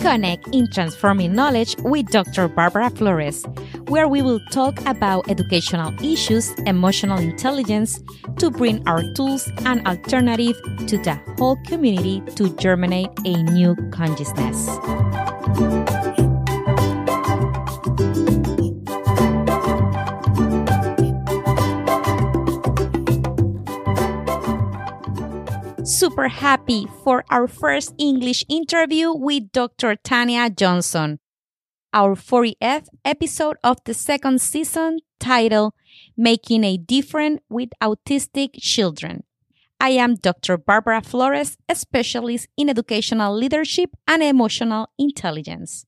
Connect in Transforming Knowledge with Dr. Barbara Flores, where we will talk about educational issues, emotional intelligence, to bring our tools and alternative to the whole community to germinate a new consciousness. Super happy for our first English interview with Dr. Tanya Johnson. Our 40th episode of the second season titled Making a Difference with Autistic Children. I am Dr. Barbara Flores, a specialist in educational leadership and emotional intelligence.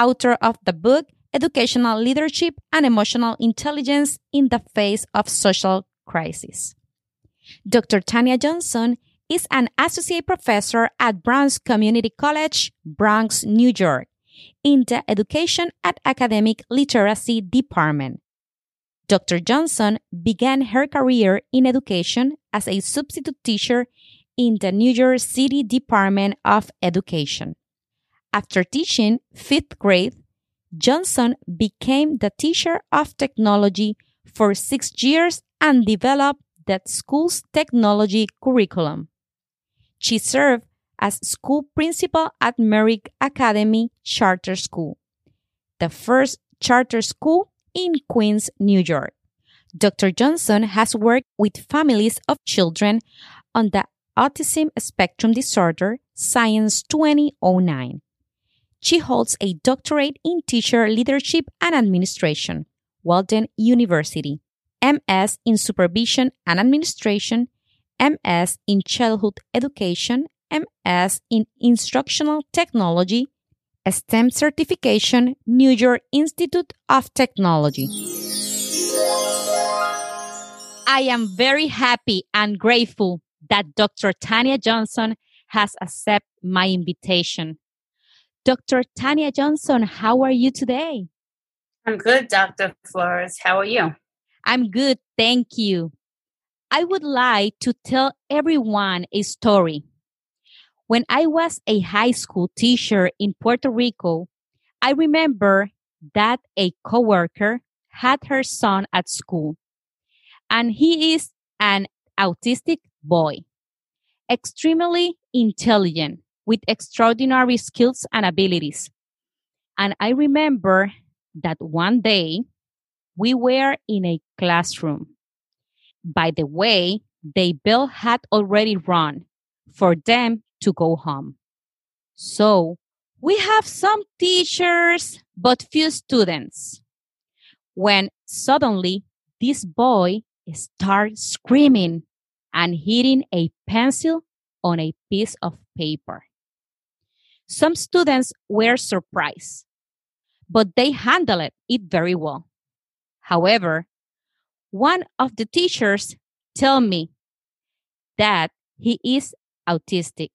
Author of the book Educational Leadership and Emotional Intelligence in the Face of Social Crisis. Dr. Tanya Johnson is an associate professor at Bronx Community College, Bronx, New York, in the Education and Academic Literacy Department. Dr. Johnson began her career in education as a substitute teacher in the New York City Department of Education. After teaching fifth grade, Johnson became the teacher of technology for six years and developed that school's technology curriculum. She served as school principal at Merrick Academy Charter School, the first charter school in Queens, New York. Dr. Johnson has worked with families of children on the Autism Spectrum Disorder Science 2009. She holds a doctorate in teacher leadership and administration, Walden University, MS in supervision and administration, MS in Childhood Education, MS in Instructional Technology, STEM certification, New York Institute of Technology. I am very happy and grateful that Dr. Tanya Johnson has accepted my invitation. Dr. Tanya Johnson, how are you today? I'm good, Dr. Flores. How are you? I'm good, thank you. I would like to tell everyone a story. When I was a high school teacher in Puerto Rico, I remember that a coworker had her son at school, and he is an autistic boy, extremely intelligent with extraordinary skills and abilities. And I remember that one day we were in a classroom by the way, they bill had already run for them to go home. So we have some teachers, but few students. When suddenly this boy starts screaming and hitting a pencil on a piece of paper. Some students were surprised, but they handled it very well. However, one of the teachers tell me that he is autistic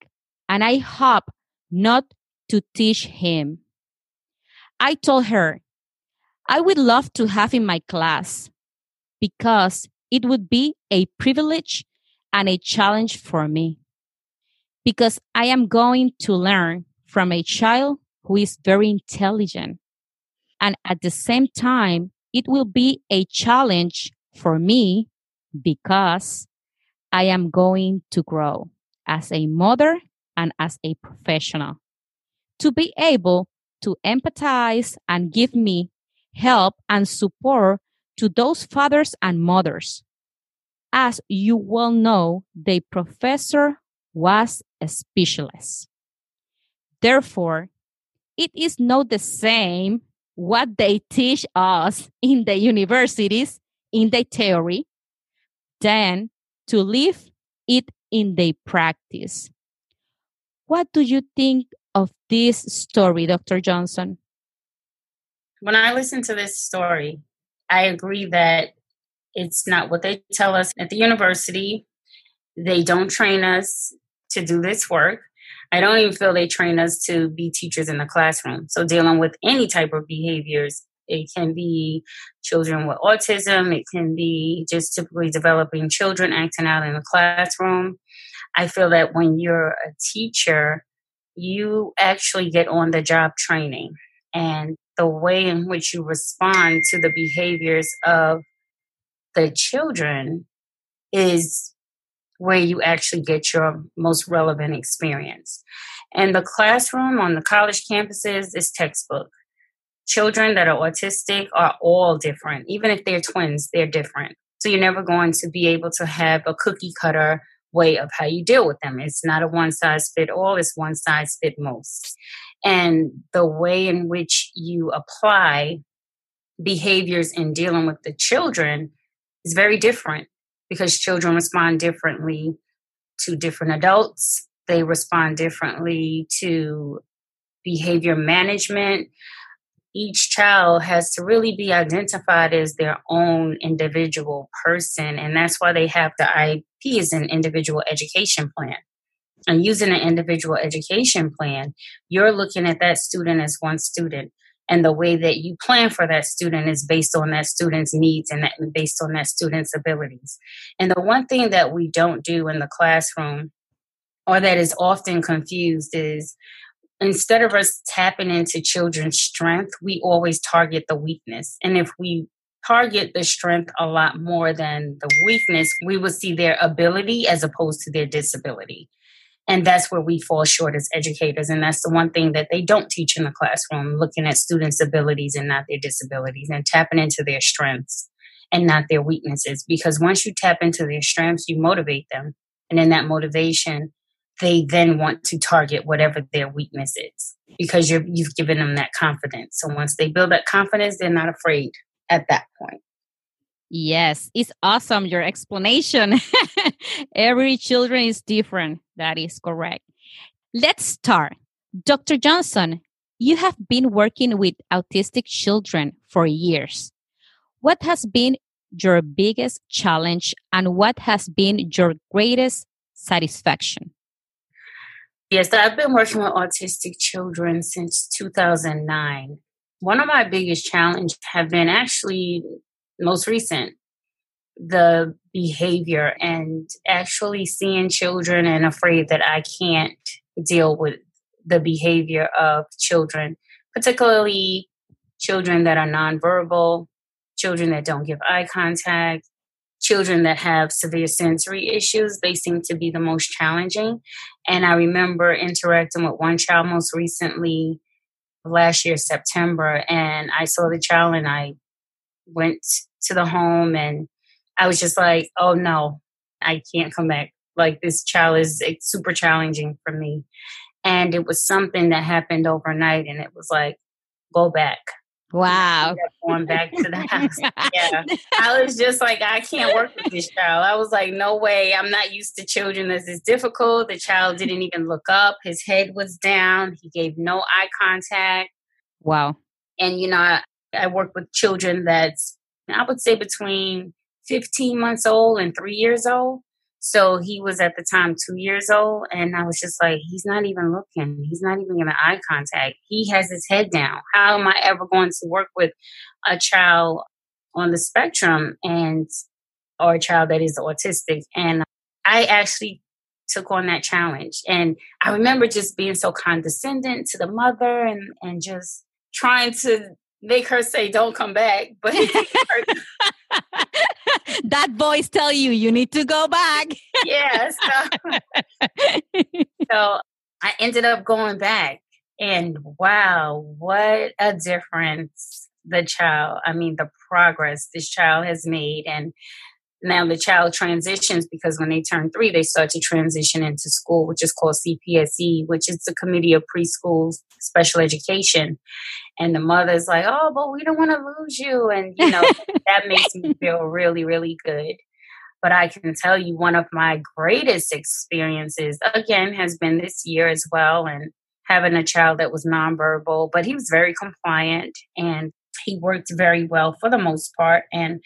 and I hope not to teach him. I told her I would love to have in my class because it would be a privilege and a challenge for me because I am going to learn from a child who is very intelligent. And at the same time, it will be a challenge for me because I am going to grow as a mother and as a professional to be able to empathize and give me help and support to those fathers and mothers. As you well know, the professor was a specialist. Therefore, it is not the same what they teach us in the universities in the theory than to live it in the practice. What do you think of this story, Dr. Johnson? When I listen to this story, I agree that it's not what they tell us at the university. They don't train us to do this work. I don't even feel they train us to be teachers in the classroom. So, dealing with any type of behaviors it can be children with autism. It can be just typically developing children acting out in the classroom. I feel that when you're a teacher, you actually get on the job training and the way in which you respond to the behaviors of the children is where you actually get your most relevant experience. And the classroom on the college campuses is textbook. Children that are autistic are all different. Even if they're twins, they're different. So you're never going to be able to have a cookie cutter way of how you deal with them. It's not a one size fit all, it's one size fit most. And the way in which you apply behaviors in dealing with the children is very different because children respond differently to different adults. They respond differently to behavior management. Each child has to really be identified as their own individual person. And that's why they have the IEP as an individual education plan and using an individual education plan, you're looking at that student as one student. And the way that you plan for that student is based on that student's needs and that, based on that student's abilities. And the one thing that we don't do in the classroom, or that is often confused, is instead of us tapping into children's strength, we always target the weakness. And if we target the strength a lot more than the weakness, we will see their ability as opposed to their disability. And that's where we fall short as educators. And that's the one thing that they don't teach in the classroom, looking at students' abilities and not their disabilities and tapping into their strengths and not their weaknesses. Because once you tap into their strengths, you motivate them. And in that motivation, they then want to target whatever their weakness is because you have given them that confidence. So once they build that confidence, they're not afraid at that point. Yes, it's awesome your explanation. Every children is different. That is correct. Let's start. Dr. Johnson, you have been working with autistic children for years. What has been your biggest challenge and what has been your greatest satisfaction? Yes, I've been working with autistic children since 2009. One of my biggest challenges have been actually most recent the behavior and actually seeing children and afraid that I can't deal with the behavior of children, particularly children that are nonverbal, children that don't give eye contact, children that have severe sensory issues. They seem to be the most challenging. And I remember interacting with one child most recently last year, September, and I saw the child and I went to the home and I was just like, oh no, I can't come back. Like this child is super challenging for me. And it was something that happened overnight and it was like, go back. Wow. Going back to the house. yeah. I was just like, I can't work with this child. I was like, no way. I'm not used to children. This is difficult. The child didn't even look up. His head was down. He gave no eye contact. Wow. And, you know, I, I work with children that's I would say between 15 months old and three years old. So he was at the time two years old, and I was just like, he's not even looking. He's not even giving eye contact. He has his head down. How am I ever going to work with a child on the spectrum and or a child that is autistic? And I actually took on that challenge. And I remember just being so condescending to the mother and and just trying to make her say don't come back but that voice tell you you need to go back. Yes yeah, so, so i ended up going back and wow what a difference the child i mean the progress this child has made and now the child transitions because when they turn three, they start to transition into school, which is called CPSE, which is the Committee of Preschool Special Education. And the mother's like, oh, but we don't want to lose you. And, you know, that makes me feel really, really good. But I can tell you one of my greatest experiences, again, has been this year as well. And having a child that was nonverbal, but he was very compliant and he worked very well for the most part. And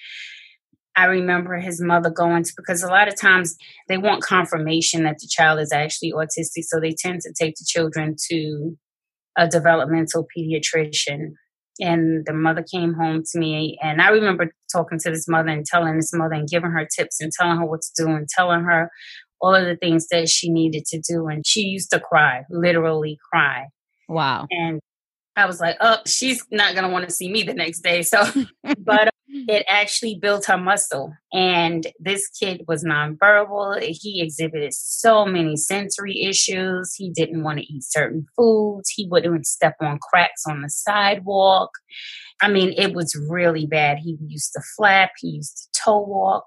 I remember his mother going to, because a lot of times they want confirmation that the child is actually autistic. So they tend to take the children to a developmental pediatrician. And the mother came home to me. And I remember talking to this mother and telling this mother and giving her tips and telling her what to do and telling her all of the things that she needed to do. And she used to cry, literally cry. Wow. And I was like, oh, she's not going to want to see me the next day. So, but it actually built her muscle. And this kid was nonverbal. He exhibited so many sensory issues. He didn't want to eat certain foods. He wouldn't step on cracks on the sidewalk. I mean, it was really bad. He used to flap, he used to toe walk,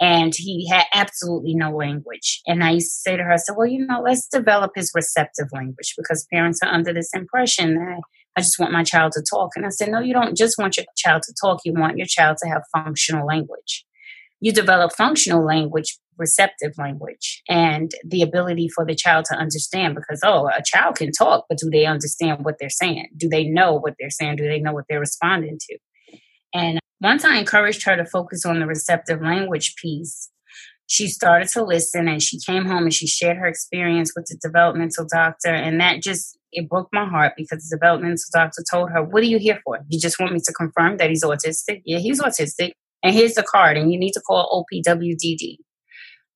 and he had absolutely no language. And I used to say to her, I said, Well, you know, let's develop his receptive language because parents are under this impression that I just want my child to talk. And I said, No, you don't just want your child to talk, you want your child to have functional language. You develop functional language, receptive language, and the ability for the child to understand because, oh, a child can talk, but do they understand what they're saying? Do they know what they're saying? Do they know what they're responding to? And once I encouraged her to focus on the receptive language piece, she started to listen and she came home and she shared her experience with the developmental doctor. And that just, it broke my heart because the developmental doctor told her, What are you here for? You just want me to confirm that he's autistic? Yeah, he's autistic. And here's the card, and you need to call OPWDD,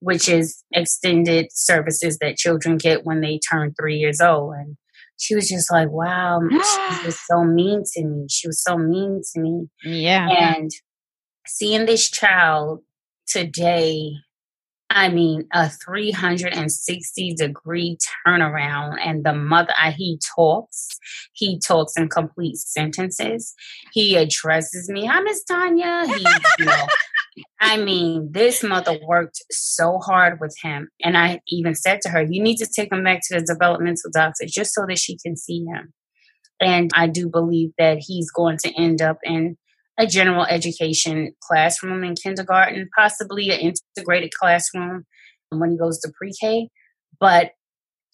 which is extended services that children get when they turn three years old. And she was just like, wow, she was so mean to me. She was so mean to me. Yeah. And seeing this child today, I mean, a 360 degree turnaround. And the mother, uh, he talks, he talks in complete sentences. He addresses me. Hi, Miss Tanya. He, you know, I mean, this mother worked so hard with him. And I even said to her, you need to take him back to the developmental doctor just so that she can see him. And I do believe that he's going to end up in a general education classroom in kindergarten, possibly an integrated classroom when he goes to pre K. But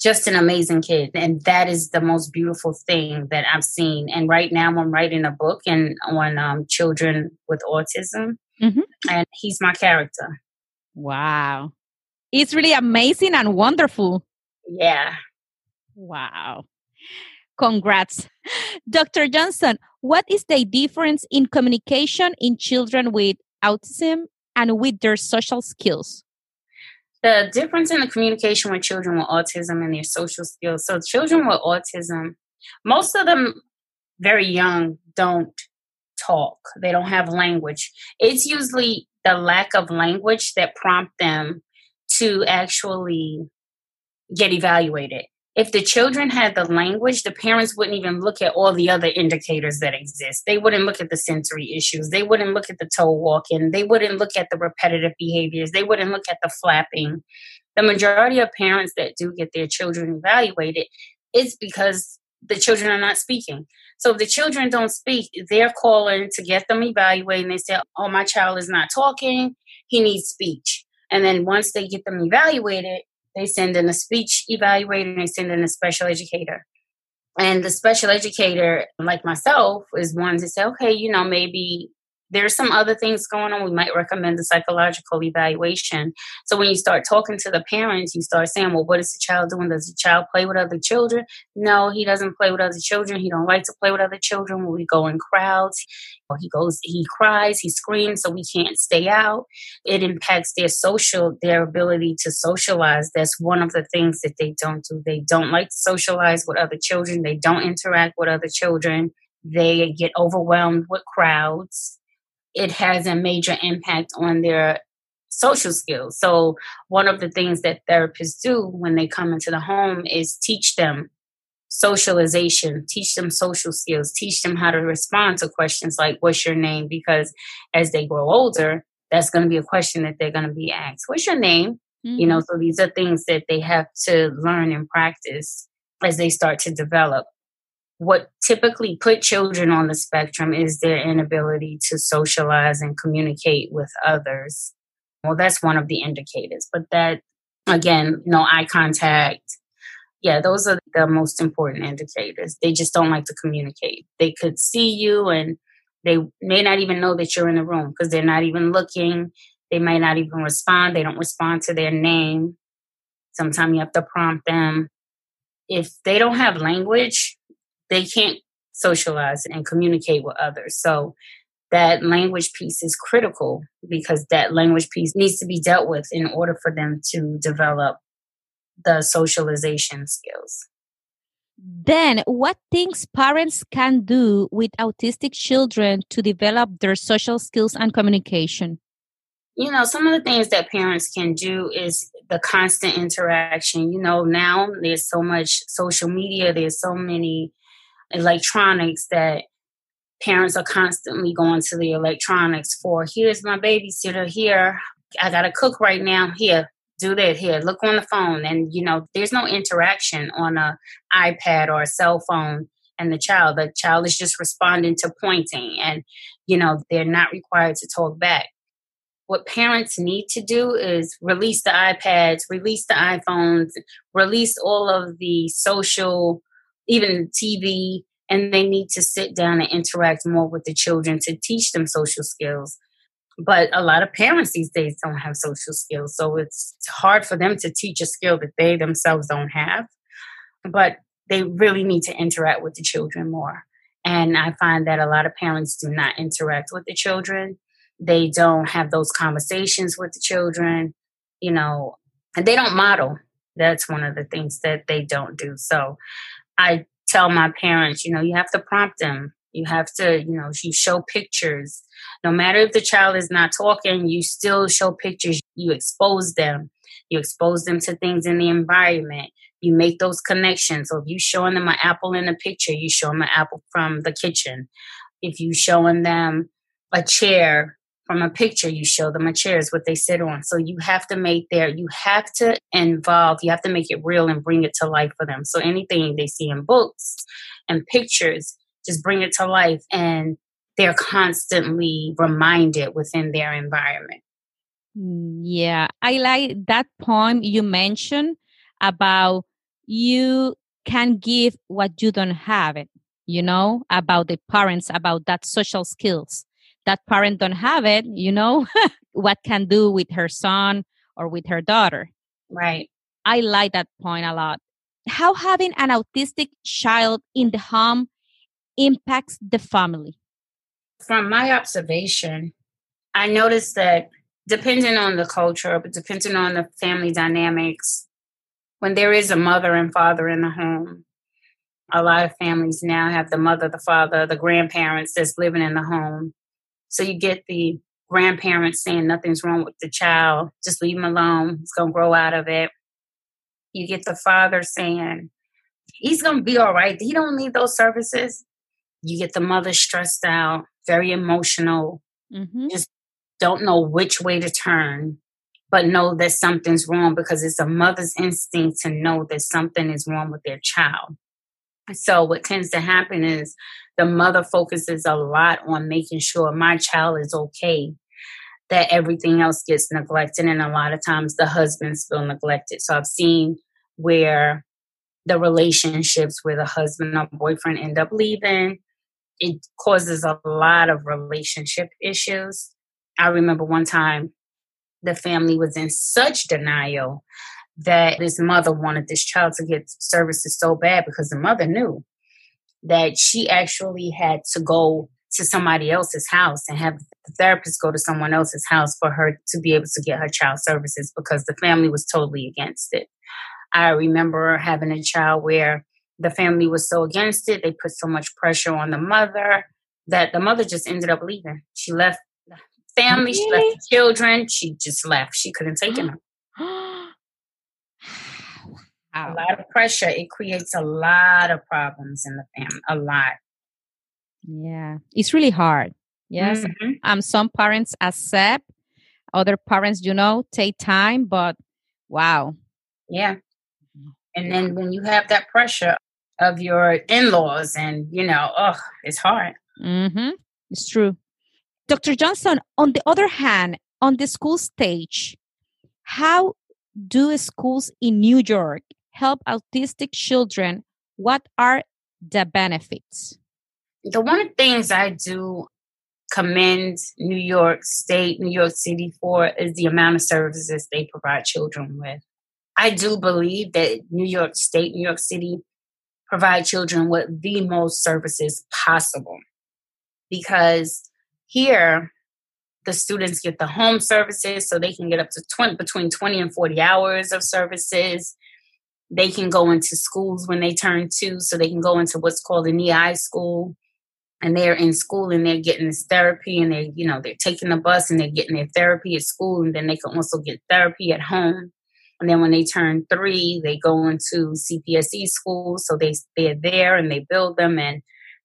just an amazing kid. And that is the most beautiful thing that I've seen. And right now I'm writing a book and on um, children with autism. Mm-hmm. And he's my character. Wow. It's really amazing and wonderful. Yeah. Wow. Congrats. Dr. Johnson, what is the difference in communication in children with autism and with their social skills? The difference in the communication with children with autism and their social skills. So, children with autism, most of them very young don't talk, they don't have language. It's usually the lack of language that prompt them to actually get evaluated if the children had the language, the parents wouldn't even look at all the other indicators that exist. They wouldn't look at the sensory issues. They wouldn't look at the toe walking. They wouldn't look at the repetitive behaviors. They wouldn't look at the flapping. The majority of parents that do get their children evaluated is because the children are not speaking. So if the children don't speak, they're calling to get them evaluated and they say, Oh, my child is not talking. He needs speech. And then once they get them evaluated, they send in a speech evaluator and they send in a special educator. And the special educator, like myself, is one to say, okay, you know, maybe there's some other things going on. We might recommend a psychological evaluation. So when you start talking to the parents, you start saying, well, what is the child doing? Does the child play with other children? No, he doesn't play with other children. He don't like to play with other children when we go in crowds. He goes, he cries, he screams, so we can't stay out. It impacts their social, their ability to socialize. That's one of the things that they don't do. They don't like to socialize with other children. They don't interact with other children. They get overwhelmed with crowds it has a major impact on their social skills. So, one of the things that therapists do when they come into the home is teach them socialization, teach them social skills, teach them how to respond to questions like, What's your name? Because as they grow older, that's going to be a question that they're going to be asked. What's your name? Mm-hmm. You know, so these are things that they have to learn and practice as they start to develop what typically put children on the spectrum is their inability to socialize and communicate with others. Well, that's one of the indicators, but that again, no eye contact. Yeah, those are the most important indicators. They just don't like to communicate. They could see you and they may not even know that you're in the room because they're not even looking. They may not even respond. They don't respond to their name. Sometimes you have to prompt them. If they don't have language, they can't socialize and communicate with others. So that language piece is critical because that language piece needs to be dealt with in order for them to develop the socialization skills. Then, what things parents can do with autistic children to develop their social skills and communication? You know, some of the things that parents can do is the constant interaction. You know, now there's so much social media, there's so many electronics that parents are constantly going to the electronics for. Here's my babysitter here i gotta cook right now. Here do that. Here look on the phone. And you know there's no interaction on a ipad or a cell phone and the child. The child is just responding to pointing and you know they're not required to talk back. What parents need to do is release the ipads release the iphones release all of the social even tv and they need to sit down and interact more with the children to teach them social skills. But a lot of parents these days don't have social skills, so it's hard for them to teach a skill that they themselves don't have. But they really need to interact with the children more. And I find that a lot of parents do not interact with the children. They don't have those conversations with the children, you know, and they don't model. That's one of the things that they don't do. So I tell my parents, you know, you have to prompt them. You have to, you know, you show pictures. No matter if the child is not talking, you still show pictures. You expose them. You expose them to things in the environment. You make those connections. So if you showing them an apple in a picture, you show them an apple from the kitchen. If you showing them a chair from a picture you show them a chair is what they sit on. So you have to make their you have to involve you have to make it real and bring it to life for them. So anything they see in books and pictures just bring it to life and they're constantly reminded within their environment. Mm, yeah i like that point you mentioned about you can give what you don't have it you know about the parents about that social skills that parent don't have it, you know, what can do with her son or with her daughter. Right. I like that point a lot. How having an autistic child in the home impacts the family? From my observation, I noticed that depending on the culture, but depending on the family dynamics, when there is a mother and father in the home, a lot of families now have the mother, the father, the grandparents that's living in the home. So you get the grandparents saying nothing's wrong with the child, just leave him alone, he's going to grow out of it. You get the father saying, he's going to be all right, he don't need those services. You get the mother stressed out, very emotional, mm-hmm. just don't know which way to turn, but know that something's wrong because it's a mother's instinct to know that something is wrong with their child. So what tends to happen is the mother focuses a lot on making sure my child is okay, that everything else gets neglected. And a lot of times the husbands feel neglected. So I've seen where the relationships where the husband or boyfriend end up leaving, it causes a lot of relationship issues. I remember one time the family was in such denial that this mother wanted this child to get services so bad because the mother knew that she actually had to go to somebody else's house and have the therapist go to someone else's house for her to be able to get her child services because the family was totally against it. I remember having a child where the family was so against it, they put so much pressure on the mother that the mother just ended up leaving. She left the family, really? she left the children, she just left. She couldn't take a lot of pressure, it creates a lot of problems in the family, a lot. Yeah, it's really hard. Yes. Mm-hmm. Um, some parents accept, other parents, you know, take time, but wow. Yeah. And then when you have that pressure of your in laws, and you know, oh, it's hard. Mm-hmm. It's true. Dr. Johnson, on the other hand, on the school stage, how do schools in New York help autistic children? What are the benefits? The one of the things I do commend New York State, New York City for is the amount of services they provide children with. I do believe that New York State, New York City provide children with the most services possible because Here, the students get the home services so they can get up to 20, between 20 and 40 hours of services. They can go into schools when they turn two, so they can go into what's called an EI school. And they're in school and they're getting this therapy and they're, you know, they're taking the bus and they're getting their therapy at school and then they can also get therapy at home. And then when they turn three, they go into CPSE schools. So they they're there and they build them and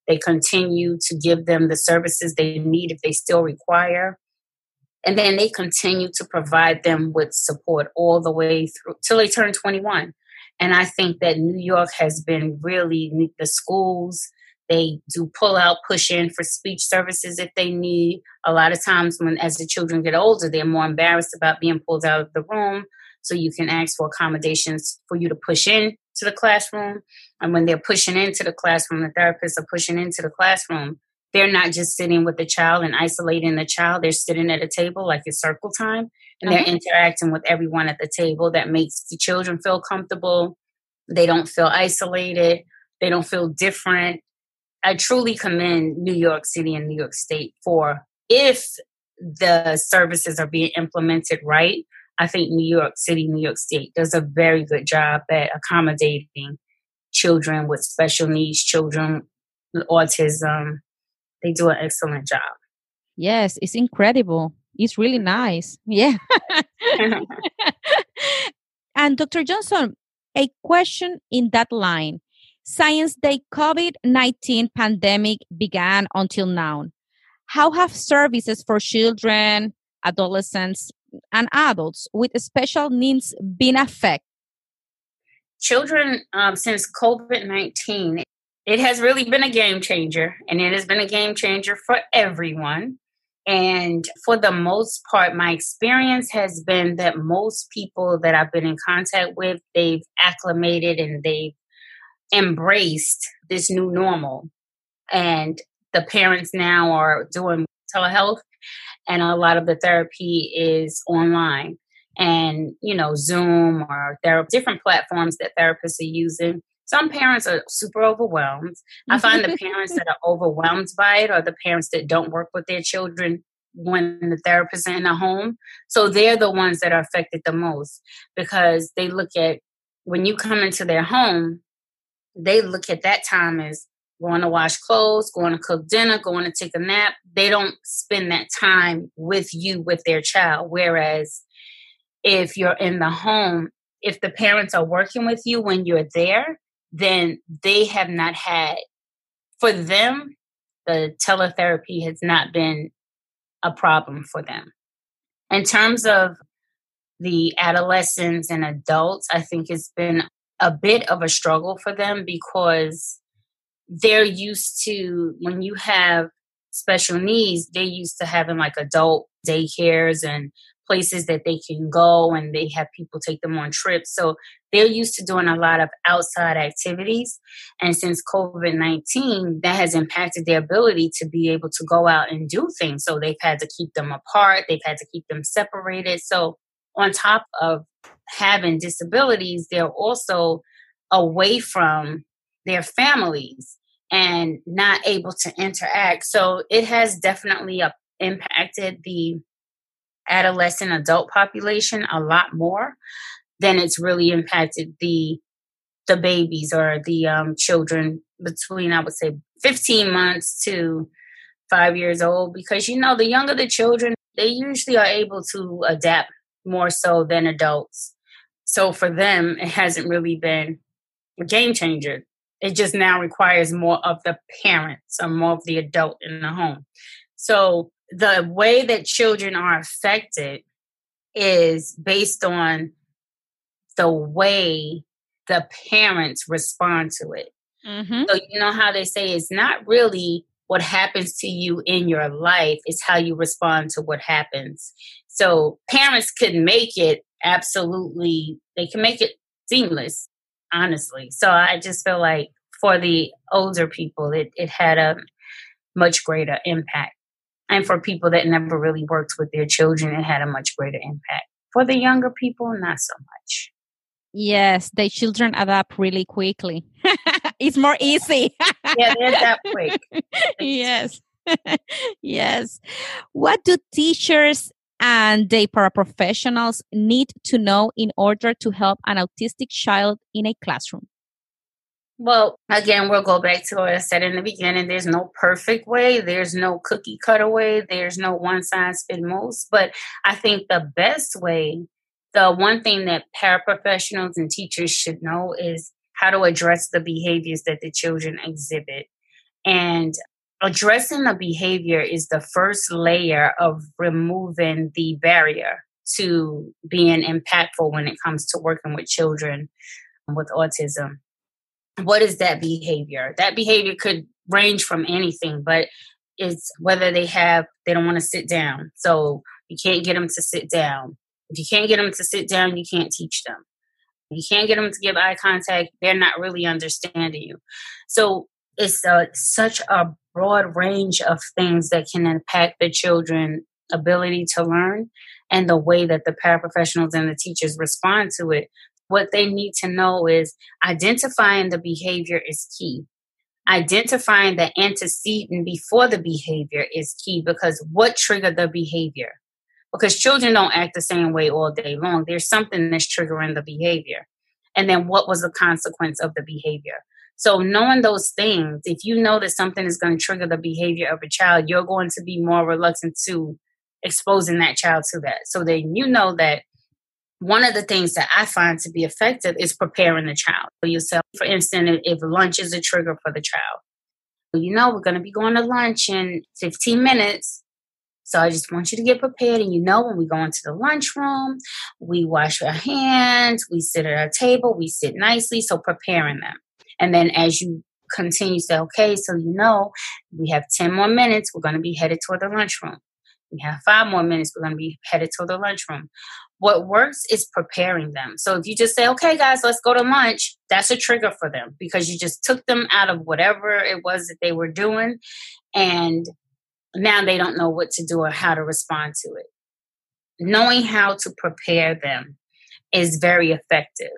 they continue to give them the services they need if they still require. And then they continue to provide them with support all the way through till they turn 21. And I think that New York has been really the schools, they do pull out, push in for speech services if they need. A lot of times, when as the children get older, they're more embarrassed about being pulled out of the room. So you can ask for accommodations for you to push in to the classroom. And when they're pushing into the classroom, the therapists are pushing into the classroom. They're not just sitting with the child and isolating the child. They're sitting at a table like it's circle time and they're uh-huh. interacting with everyone at the table. That makes the children feel comfortable. They don't feel isolated. They don't feel different. I truly commend New York City and New York State for if the services are being implemented right, I think New York City, New York State does a very good job at accommodating children with special needs, children with autism. They do an excellent job. Yes, it's incredible. It's really nice. Yeah. and Dr. Johnson, a question in that line. Since the COVID 19 pandemic began until now, how have services for children, adolescents, and adults with special needs been affected? Children, um, since COVID 19, it has really been a game changer, and it has been a game changer for everyone. And for the most part, my experience has been that most people that I've been in contact with, they've acclimated and they've embraced this new normal. And the parents now are doing telehealth and a lot of the therapy is online and you know zoom or there are different platforms that therapists are using some parents are super overwhelmed i find the parents that are overwhelmed by it are the parents that don't work with their children when the therapist is in the home so they're the ones that are affected the most because they look at when you come into their home they look at that time as going to wash clothes, going to cook dinner, going to take a nap. They don't spend that time with you, with their child. Whereas if you're in the home, if the parents are working with you when you're there, then they have not had, for them, the teletherapy has not been a problem for them. In terms of the adolescents and adults, I think it's been a bit of a struggle for them because they're used to when you have special needs, they're used to having like adult daycares and places that they can go and they have people take them on trips. So they're used to doing a lot of outside activities. And since COVID 19, that has impacted their ability to be able to go out and do things. So they've had to keep them apart, they've had to keep them separated. So, on top of having disabilities, they're also away from their families and not able to interact. So it has definitely uh, impacted the adolescent adult population a lot more than it's really impacted the the babies or the um, children between I would say 15 months to five years old because you know the younger the children they usually are able to adapt more so than adults. So for them, it hasn't really been a game changer. It just now requires more of the parents or more of the adult in the home. So the way that children are affected is based on the way the parents respond to it. Mm-hmm. So, you know how they say it's not really what happens to you in your life, it's how you respond to what happens. So, parents could make it absolutely, they can make it seamless honestly. So I just feel like for the older people, it, it had a much greater impact. And for people that never really worked with their children, it had a much greater impact. For the younger people, not so much. Yes, the children adapt really quickly. it's more easy. yeah, they're that quick. yes. yes. What do teachers and the paraprofessionals need to know in order to help an autistic child in a classroom? Well, again, we'll go back to what I said in the beginning. There's no perfect way, there's no cookie cutter way, there's no one size fits most. But I think the best way, the one thing that paraprofessionals and teachers should know is how to address the behaviors that the children exhibit. And addressing the behavior is the first layer of removing the barrier to being impactful when it comes to working with children with autism. What is that behavior? That behavior could range from anything, but it's whether they have, they don't want to sit down. So you can't get them to sit down. If you can't get them to sit down, you can't teach them. You can't get them to give eye contact. They're not really understanding you. So it's a, such a broad range of things that can impact the children ability to learn and the way that the paraprofessionals and the teachers respond to it what they need to know is identifying the behavior is key. Identifying the antecedent before the behavior is key because what triggered the behavior? Because children don't act the same way all day long. There's something that's triggering the behavior. And then what was the consequence of the behavior? So, knowing those things, if you know that something is going to trigger the behavior of a child, you're going to be more reluctant to exposing that child to that. So then you know that one of the things that I find to be effective is preparing the child. for yourself. for instance, if lunch is a trigger for the child, you know, we're going to be going to lunch in 15 minutes. So I just want you to get prepared. And you know, when we go into the lunchroom, we wash our hands, we sit at our table, we sit nicely. So preparing them. And then as you continue, say, okay, so you know, we have 10 more minutes, we're going to be headed toward the lunchroom. We have five more minutes, we're going to be headed to the lunchroom. What works is preparing them. So if you just say, okay, guys, let's go to lunch, that's a trigger for them because you just took them out of whatever it was that they were doing. And now they don't know what to do or how to respond to it. Knowing how to prepare them is very effective.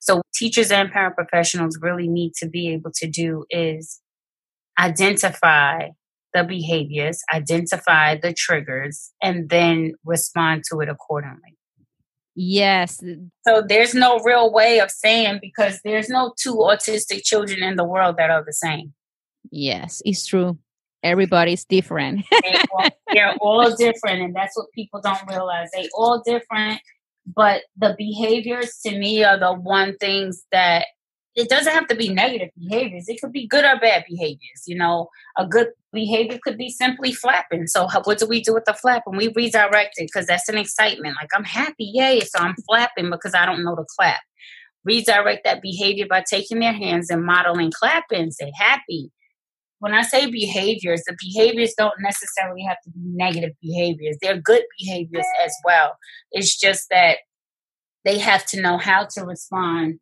So teachers and paraprofessionals really need to be able to do is identify the behaviors, identify the triggers, and then respond to it accordingly. Yes. So there's no real way of saying because there's no two autistic children in the world that are the same. Yes, it's true. Everybody's different. they're all different, and that's what people don't realize. They all different, but the behaviors to me are the one things that it doesn't have to be negative behaviors. It could be good or bad behaviors. You know, a good behavior could be simply flapping. So, what do we do with the flapping? We redirect it because that's an excitement. Like, I'm happy, yay. So, I'm flapping because I don't know to clap. Redirect that behavior by taking their hands and modeling clapping. Say, happy when I say behaviors, the behaviors don't necessarily have to be negative behaviors. They're good behaviors as well. It's just that they have to know how to respond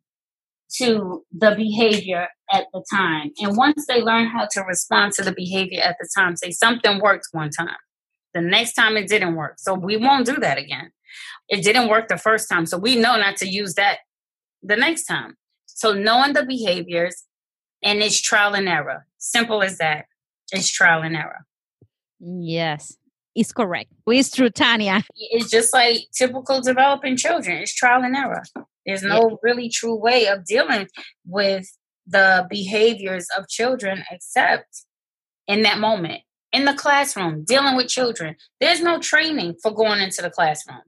to the behavior at the time. And once they learn how to respond to the behavior at the time, say something worked one time. The next time it didn't work. So we won't do that again. It didn't work the first time. So we know not to use that the next time. So knowing the behaviors and it's trial and error. Simple as that. It's trial and error. Yes, it's correct. It's true, Tanya. It's just like typical developing children. It's trial and error. There's no yeah. really true way of dealing with the behaviors of children except in that moment. In the classroom, dealing with children. There's no training for going into the classroom.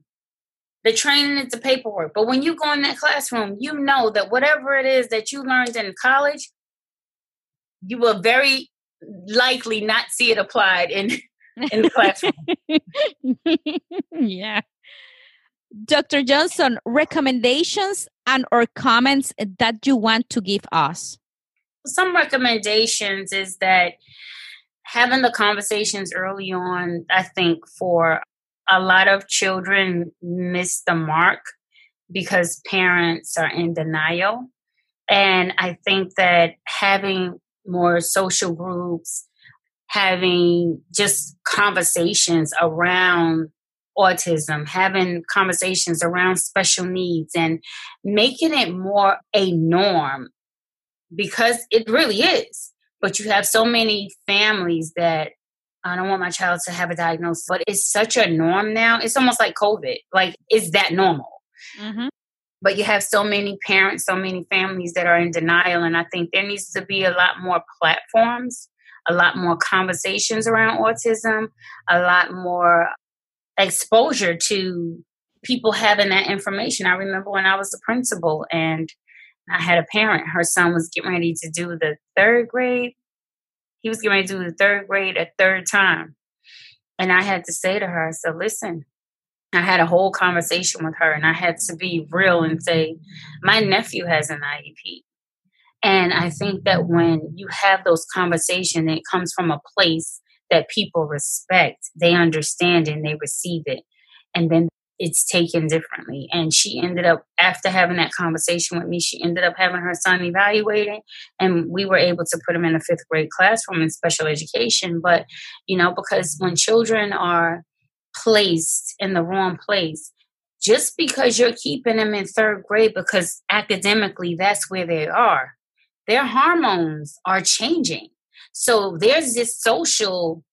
The training is the paperwork. But when you go in that classroom, you know that whatever it is that you learned in college, you will very likely not see it applied in in the classroom. yeah. Dr. Johnson, recommendations and or comments that you want to give us? Some recommendations is that having the conversations early on, I think for a lot of children miss the mark because parents are in denial. And I think that having more social groups, having just conversations around autism, having conversations around special needs, and making it more a norm because it really is. But you have so many families that I don't want my child to have a diagnosis. But it's such a norm now. It's almost like COVID. Like, is that normal? Mm-hmm. But you have so many parents, so many families that are in denial. And I think there needs to be a lot more platforms, a lot more conversations around autism, a lot more exposure to people having that information. I remember when I was the principal and I had a parent, her son was getting ready to do the third grade. He was getting ready to do the third grade a third time. And I had to say to her, I said, listen, I had a whole conversation with her and I had to be real and say, my nephew has an IEP. And I think that when you have those conversations, it comes from a place that people respect, they understand and they receive it. And then it's taken differently. And she ended up, after having that conversation with me, she ended up having her son evaluated. And we were able to put him in a fifth grade classroom in special education. But, you know, because when children are placed in the wrong place, just because you're keeping them in third grade, because academically that's where they are, their hormones are changing. So there's this social,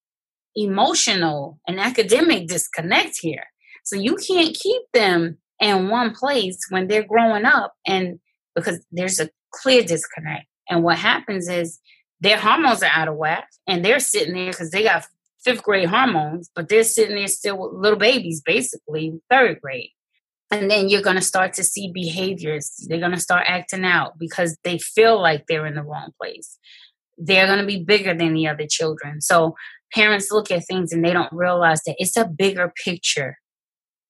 emotional, and academic disconnect here. So you can't keep them in one place when they're growing up and because there's a clear disconnect. And what happens is their hormones are out of whack and they're sitting there because they got fifth grade hormones, but they're sitting there still with little babies, basically, third grade. And then you're going to start to see behaviors. They're going to start acting out because they feel like they're in the wrong place. They're going to be bigger than the other children. So parents look at things and they don't realize that it's a bigger picture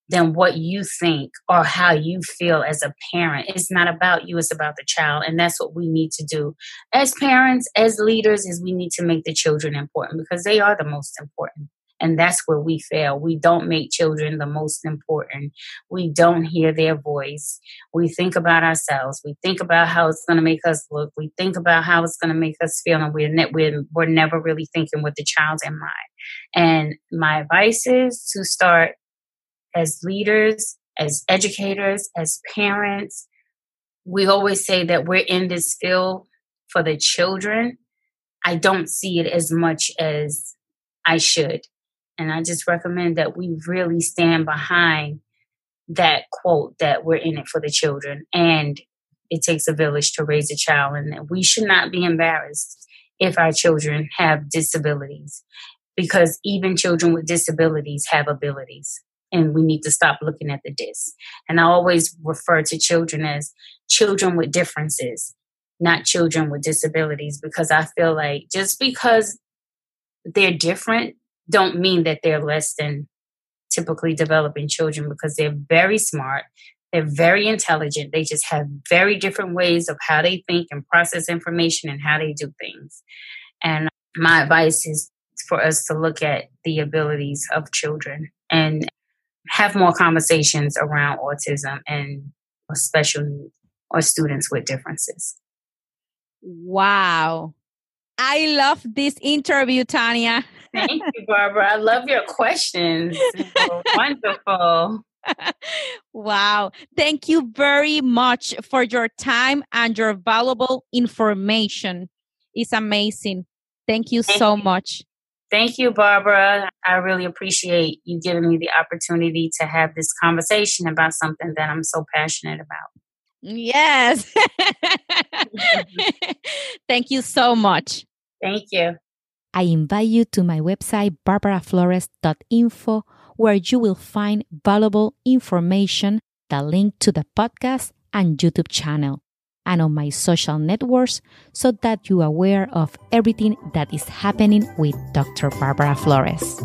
than what you think or how you feel as a parent. It's not about you, it's about the child. And that's what we need to do as parents, as leaders, is we need to make the children important because they are the most important. And that's where we fail. We don't make children the most important. We don't hear their voice. We think about ourselves. We think about how it's going to make us look. We think about how it's going to make us feel. And we're, ne- we're, we're never really thinking with the child's in mind. And my advice is to start as leaders, as educators, as parents, we always say that we're in this field for the children. I don't see it as much as I should. And I just recommend that we really stand behind that quote that we're in it for the children and it takes a village to raise a child and that we should not be embarrassed if our children have disabilities because even children with disabilities have abilities and we need to stop looking at the dis. And I always refer to children as children with differences, not children with disabilities, because I feel like just because they're different don't mean that they're less than typically developing children because they're very smart. They're very intelligent. They just have very different ways of how they think and process information and how they do things. And my advice is for us to look at the abilities of children and have more conversations around autism and special needs or students with differences. Wow. I love this interview, Tanya. Thank you, Barbara. I love your questions. wonderful. wow. Thank you very much for your time and your valuable information. It's amazing. Thank you Thank so you. much. Thank you, Barbara. I really appreciate you giving me the opportunity to have this conversation about something that I'm so passionate about. Yes. Thank you so much. Thank you. I invite you to my website, barbaraflores.info, where you will find valuable information, the link to the podcast and YouTube channel and on my social networks so that you are aware of everything that is happening with Dr. Barbara Flores.